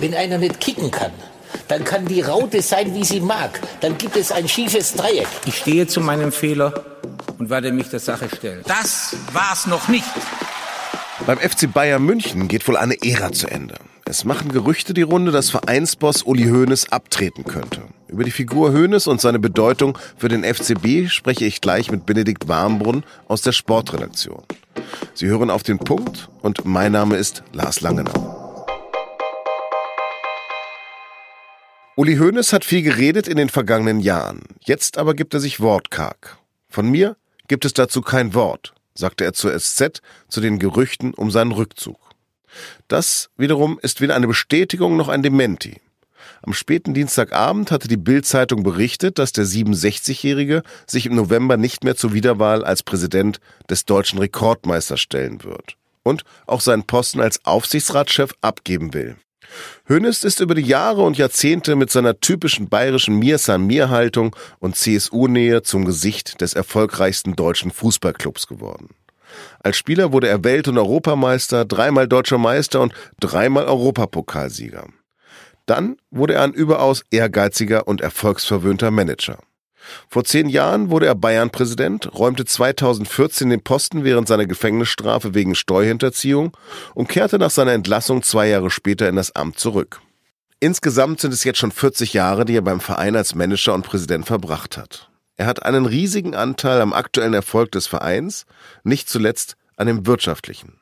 Wenn einer nicht kicken kann, dann kann die Raute sein, wie sie mag. Dann gibt es ein schiefes Dreieck. Ich stehe zu meinem Fehler und werde mich der Sache stellen. Das war's noch nicht. Beim FC Bayern München geht wohl eine Ära zu Ende. Es machen Gerüchte die Runde, dass Vereinsboss Uli Hoeneß abtreten könnte. Über die Figur Hoeneß und seine Bedeutung für den FCB spreche ich gleich mit Benedikt Warmbrunn aus der Sportredaktion. Sie hören auf den Punkt und mein Name ist Lars Langenau. Uli Hoeneß hat viel geredet in den vergangenen Jahren. Jetzt aber gibt er sich wortkarg. Von mir gibt es dazu kein Wort, sagte er zur SZ zu den Gerüchten um seinen Rückzug. Das wiederum ist weder eine Bestätigung noch ein Dementi. Am späten Dienstagabend hatte die Bild-Zeitung berichtet, dass der 67-Jährige sich im November nicht mehr zur Wiederwahl als Präsident des deutschen Rekordmeisters stellen wird und auch seinen Posten als Aufsichtsratschef abgeben will. Hönes ist über die Jahre und Jahrzehnte mit seiner typischen bayerischen Mir san mir Haltung und CSU-Nähe zum Gesicht des erfolgreichsten deutschen Fußballclubs geworden. Als Spieler wurde er Welt- und Europameister, dreimal deutscher Meister und dreimal Europapokalsieger. Dann wurde er ein überaus ehrgeiziger und erfolgsverwöhnter Manager. Vor zehn Jahren wurde er Bayern-Präsident, räumte 2014 den Posten während seiner Gefängnisstrafe wegen Steuerhinterziehung und kehrte nach seiner Entlassung zwei Jahre später in das Amt zurück. Insgesamt sind es jetzt schon 40 Jahre, die er beim Verein als Manager und Präsident verbracht hat. Er hat einen riesigen Anteil am aktuellen Erfolg des Vereins, nicht zuletzt an dem wirtschaftlichen.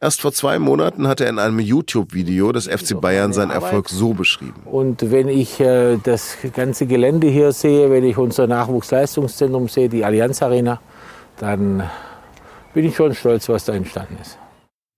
Erst vor zwei Monaten hat er in einem YouTube-Video des FC Bayern seinen Erfolg so beschrieben. Und wenn ich äh, das ganze Gelände hier sehe, wenn ich unser Nachwuchsleistungszentrum sehe, die Allianz Arena, dann bin ich schon stolz, was da entstanden ist.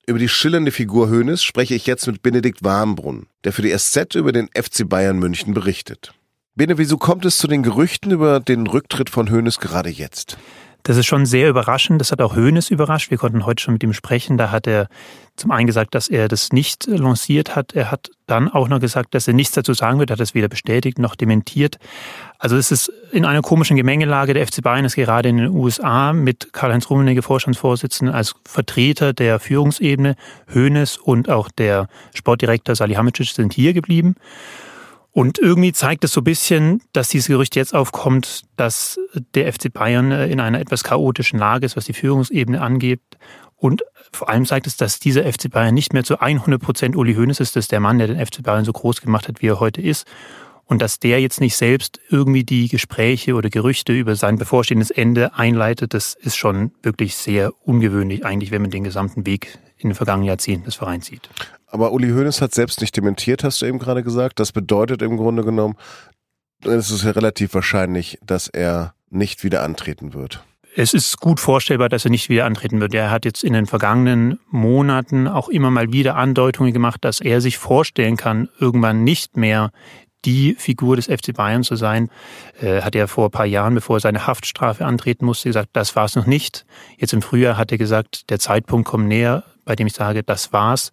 Über die schillernde Figur Hoeneß spreche ich jetzt mit Benedikt Warmbrunn, der für die SZ über den FC Bayern München berichtet. Bene, wieso kommt es zu den Gerüchten über den Rücktritt von Hoeneß gerade jetzt? Das ist schon sehr überraschend. Das hat auch Hoeneß überrascht. Wir konnten heute schon mit ihm sprechen. Da hat er zum einen gesagt, dass er das nicht lanciert hat. Er hat dann auch noch gesagt, dass er nichts dazu sagen wird. Er hat es weder bestätigt noch dementiert. Also es ist in einer komischen Gemengelage. Der FC Bayern ist gerade in den USA mit Karl-Heinz Rummenigge, Vorstandsvorsitzenden, als Vertreter der Führungsebene. Hoeneß und auch der Sportdirektor Salihamidzic sind hier geblieben. Und irgendwie zeigt es so ein bisschen, dass dieses Gerücht jetzt aufkommt, dass der FC Bayern äh, in einer etwas chaotischen Lage ist, was die Führungsebene angeht. Und vor allem zeigt es, dass dieser FC Bayern nicht mehr zu 100 Prozent Uli Hoeneß ist. Das ist der Mann, der den FC Bayern so groß gemacht hat, wie er heute ist. Und dass der jetzt nicht selbst irgendwie die Gespräche oder Gerüchte über sein bevorstehendes Ende einleitet, das ist schon wirklich sehr ungewöhnlich eigentlich, wenn man den gesamten Weg in den vergangenen Jahrzehnten des Vereins sieht. Aber Uli Hoeneß hat selbst nicht dementiert, hast du eben gerade gesagt. Das bedeutet im Grunde genommen, es ist ja relativ wahrscheinlich, dass er nicht wieder antreten wird. Es ist gut vorstellbar, dass er nicht wieder antreten wird. Er hat jetzt in den vergangenen Monaten auch immer mal wieder Andeutungen gemacht, dass er sich vorstellen kann, irgendwann nicht mehr die Figur des FC Bayern zu sein. Äh, hat er vor ein paar Jahren, bevor er seine Haftstrafe antreten musste, gesagt, das war es noch nicht. Jetzt im Frühjahr hat er gesagt, der Zeitpunkt kommt näher, bei dem ich sage, das war's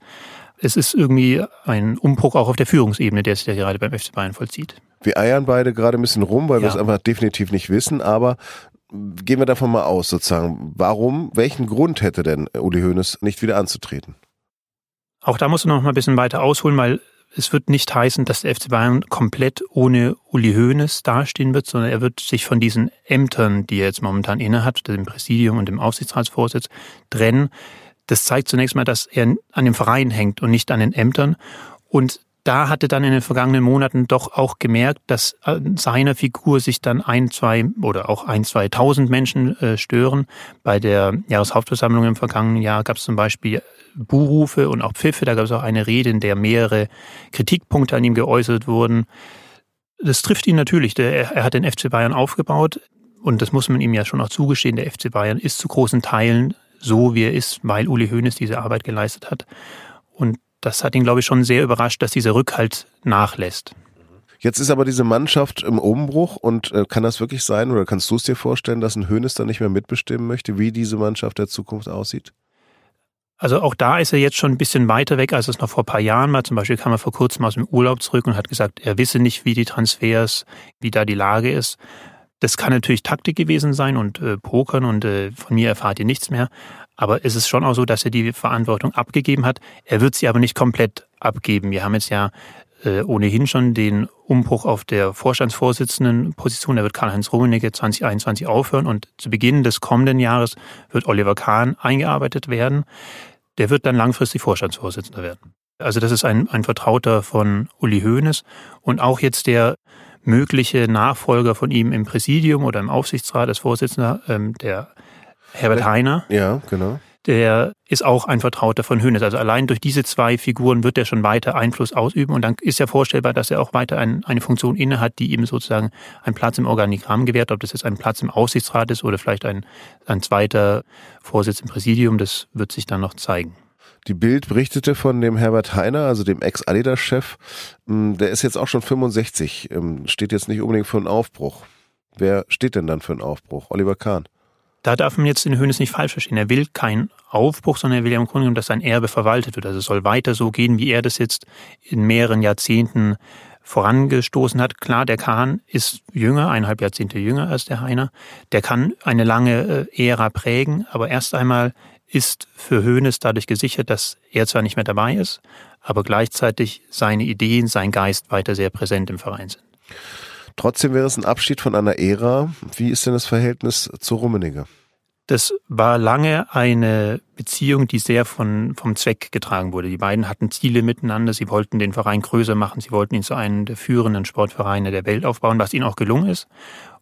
es ist irgendwie ein Umbruch auch auf der Führungsebene, der sich ja gerade beim FC Bayern vollzieht. Wir eiern beide gerade ein bisschen rum, weil ja. wir es einfach definitiv nicht wissen, aber gehen wir davon mal aus, sozusagen. Warum, welchen Grund hätte denn Uli Hoeneß nicht wieder anzutreten? Auch da musst du noch mal ein bisschen weiter ausholen, weil es wird nicht heißen, dass der FC Bayern komplett ohne Uli Hoeneß dastehen wird, sondern er wird sich von diesen Ämtern, die er jetzt momentan innehat, dem Präsidium und dem Aufsichtsratsvorsitz, trennen. Das zeigt zunächst mal, dass er an dem Verein hängt und nicht an den Ämtern. Und da hatte dann in den vergangenen Monaten doch auch gemerkt, dass an seiner Figur sich dann ein, zwei oder auch ein, zwei tausend Menschen äh, stören. Bei der Jahreshauptversammlung im vergangenen Jahr gab es zum Beispiel Buhrufe und auch Pfiffe. Da gab es auch eine Rede, in der mehrere Kritikpunkte an ihm geäußert wurden. Das trifft ihn natürlich. Er, er hat den FC Bayern aufgebaut und das muss man ihm ja schon auch zugestehen. Der FC Bayern ist zu großen Teilen so, wie er ist, weil Uli Hoeneß diese Arbeit geleistet hat. Und das hat ihn, glaube ich, schon sehr überrascht, dass dieser Rückhalt nachlässt. Jetzt ist aber diese Mannschaft im Umbruch und äh, kann das wirklich sein oder kannst du es dir vorstellen, dass ein Hoeneß dann nicht mehr mitbestimmen möchte, wie diese Mannschaft der Zukunft aussieht? Also auch da ist er jetzt schon ein bisschen weiter weg, als es noch vor ein paar Jahren war. Zum Beispiel kam er vor kurzem aus dem Urlaub zurück und hat gesagt, er wisse nicht, wie die Transfers, wie da die Lage ist. Das kann natürlich Taktik gewesen sein und äh, Pokern und äh, von mir erfahrt ihr nichts mehr. Aber es ist schon auch so, dass er die Verantwortung abgegeben hat. Er wird sie aber nicht komplett abgeben. Wir haben jetzt ja äh, ohnehin schon den Umbruch auf der Vorstandsvorsitzendenposition. Da wird Karl-Heinz Rummenigge 2021 aufhören und zu Beginn des kommenden Jahres wird Oliver Kahn eingearbeitet werden. Der wird dann langfristig Vorstandsvorsitzender werden. Also das ist ein, ein Vertrauter von Uli Hoeneß und auch jetzt der mögliche Nachfolger von ihm im Präsidium oder im Aufsichtsrat als Vorsitzender, ähm, der Herbert Heiner. Ja, genau. Der ist auch ein Vertrauter von Hönes. Also allein durch diese zwei Figuren wird er schon weiter Einfluss ausüben. Und dann ist ja vorstellbar, dass er auch weiter ein, eine Funktion innehat, die ihm sozusagen einen Platz im Organigramm gewährt. Ob das jetzt ein Platz im Aufsichtsrat ist oder vielleicht ein, ein zweiter Vorsitz im Präsidium, das wird sich dann noch zeigen. Die Bild berichtete von dem Herbert Heiner, also dem Ex-Adidas-Chef. Hm, der ist jetzt auch schon 65, ähm, steht jetzt nicht unbedingt für einen Aufbruch. Wer steht denn dann für einen Aufbruch? Oliver Kahn. Da darf man jetzt den Hönes nicht falsch verstehen. Er will keinen Aufbruch, sondern er will ja im Grunde genommen, dass sein Erbe verwaltet wird. Also es soll weiter so gehen, wie er das jetzt in mehreren Jahrzehnten vorangestoßen hat. Klar, der Kahn ist jünger, eineinhalb Jahrzehnte jünger als der Heiner. Der kann eine lange äh, Ära prägen, aber erst einmal ist für Hoeneß dadurch gesichert, dass er zwar nicht mehr dabei ist, aber gleichzeitig seine Ideen, sein Geist weiter sehr präsent im Verein sind. Trotzdem wäre es ein Abschied von einer Ära. Wie ist denn das Verhältnis zu Rummenigge? Das war lange eine Beziehung, die sehr von, vom Zweck getragen wurde. Die beiden hatten Ziele miteinander. Sie wollten den Verein größer machen. Sie wollten ihn zu einem der führenden Sportvereine der Welt aufbauen, was ihnen auch gelungen ist.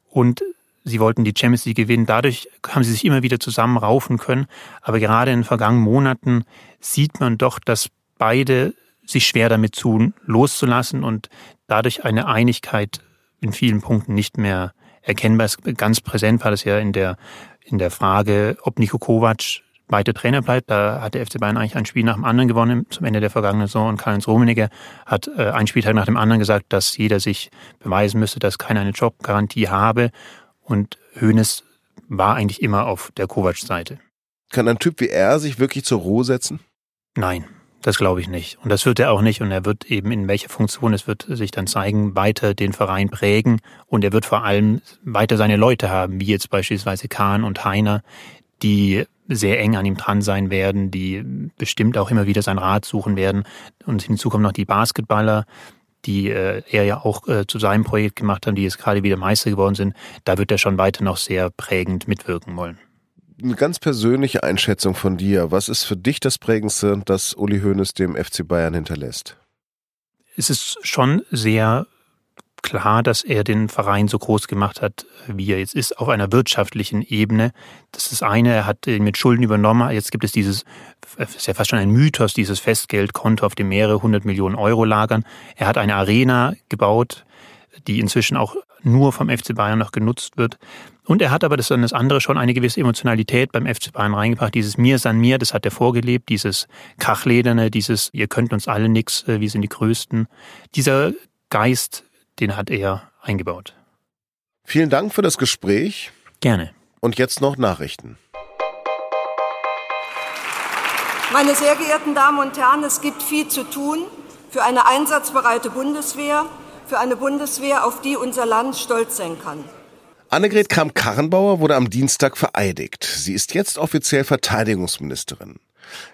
Und Sie wollten die Champions League gewinnen. Dadurch haben sie sich immer wieder zusammenraufen können. Aber gerade in den vergangenen Monaten sieht man doch, dass beide sich schwer damit tun, loszulassen und dadurch eine Einigkeit in vielen Punkten nicht mehr erkennbar ist. Ganz präsent war das ja in der, in der Frage, ob Niko Kovac weiter Trainer bleibt. Da hat der FC Bayern eigentlich ein Spiel nach dem anderen gewonnen zum Ende der vergangenen Saison und Karl-Heinz Rummenigge hat äh, ein Spieltag nach dem anderen gesagt, dass jeder sich beweisen müsste, dass keiner eine Jobgarantie habe und Hoeneß war eigentlich immer auf der Kovac-Seite. Kann ein Typ wie er sich wirklich zur Ruhe setzen? Nein, das glaube ich nicht. Und das wird er auch nicht. Und er wird eben in welcher Funktion es wird sich dann zeigen, weiter den Verein prägen. Und er wird vor allem weiter seine Leute haben, wie jetzt beispielsweise Kahn und Heiner, die sehr eng an ihm dran sein werden, die bestimmt auch immer wieder sein Rat suchen werden. Und hinzu kommen noch die Basketballer, die äh, er ja auch äh, zu seinem Projekt gemacht hat, die jetzt gerade wieder Meister geworden sind, da wird er schon weiter noch sehr prägend mitwirken wollen. Eine ganz persönliche Einschätzung von dir. Was ist für dich das Prägendste, das Uli Hoeneß dem FC Bayern hinterlässt? Es ist schon sehr klar, dass er den Verein so groß gemacht hat, wie er jetzt ist, auf einer wirtschaftlichen Ebene. Das ist das eine, er hat ihn mit Schulden übernommen. Jetzt gibt es dieses, ist ja fast schon ein Mythos, dieses Festgeldkonto, auf dem mehrere hundert Millionen Euro lagern. Er hat eine Arena gebaut, die inzwischen auch nur vom FC Bayern noch genutzt wird. Und er hat aber, das ist dann das andere, schon eine gewisse Emotionalität beim FC Bayern reingebracht. Dieses Mir san mir, das hat er vorgelebt. Dieses Kachlederne, dieses Ihr könnt uns alle nix, äh, wir sind die Größten. Dieser Geist den hat er eingebaut. Vielen Dank für das Gespräch. Gerne. Und jetzt noch Nachrichten. Meine sehr geehrten Damen und Herren, es gibt viel zu tun für eine einsatzbereite Bundeswehr, für eine Bundeswehr, auf die unser Land stolz sein kann. Annegret Kramp-Karrenbauer wurde am Dienstag vereidigt. Sie ist jetzt offiziell Verteidigungsministerin.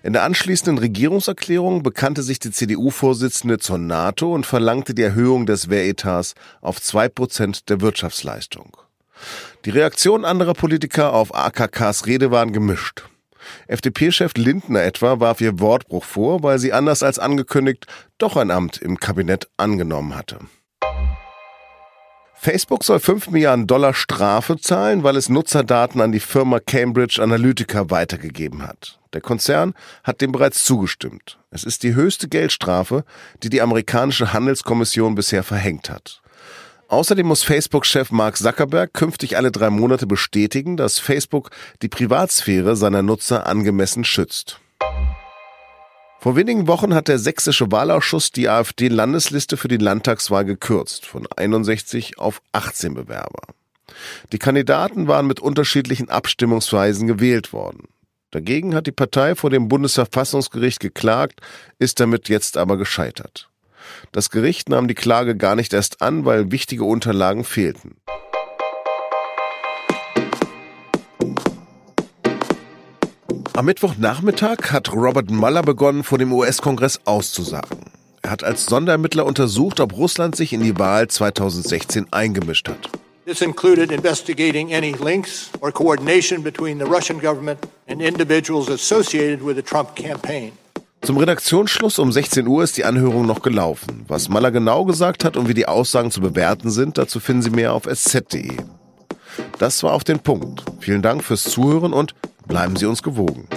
In der anschließenden Regierungserklärung bekannte sich die CDU-Vorsitzende zur NATO und verlangte die Erhöhung des Wehretats auf zwei Prozent der Wirtschaftsleistung. Die Reaktionen anderer Politiker auf AKKs Rede waren gemischt. FDP-Chef Lindner etwa warf ihr Wortbruch vor, weil sie anders als angekündigt doch ein Amt im Kabinett angenommen hatte. Facebook soll 5 Milliarden Dollar Strafe zahlen, weil es Nutzerdaten an die Firma Cambridge Analytica weitergegeben hat. Der Konzern hat dem bereits zugestimmt. Es ist die höchste Geldstrafe, die die amerikanische Handelskommission bisher verhängt hat. Außerdem muss Facebook-Chef Mark Zuckerberg künftig alle drei Monate bestätigen, dass Facebook die Privatsphäre seiner Nutzer angemessen schützt. Vor wenigen Wochen hat der sächsische Wahlausschuss die AfD-Landesliste für die Landtagswahl gekürzt, von 61 auf 18 Bewerber. Die Kandidaten waren mit unterschiedlichen Abstimmungsweisen gewählt worden. Dagegen hat die Partei vor dem Bundesverfassungsgericht geklagt, ist damit jetzt aber gescheitert. Das Gericht nahm die Klage gar nicht erst an, weil wichtige Unterlagen fehlten. Am Mittwochnachmittag hat Robert Mueller begonnen, vor dem US-Kongress auszusagen. Er hat als Sonderermittler untersucht, ob Russland sich in die Wahl 2016 eingemischt hat. This included investigating any links or coordination between the Russian government and individuals associated with the Trump campaign. Zum Redaktionsschluss um 16 Uhr ist die Anhörung noch gelaufen. Was Maller genau gesagt hat und wie die Aussagen zu bewerten sind, dazu finden Sie mehr auf sz.de. Das war auf den Punkt. Vielen Dank fürs Zuhören und bleiben Sie uns gewogen.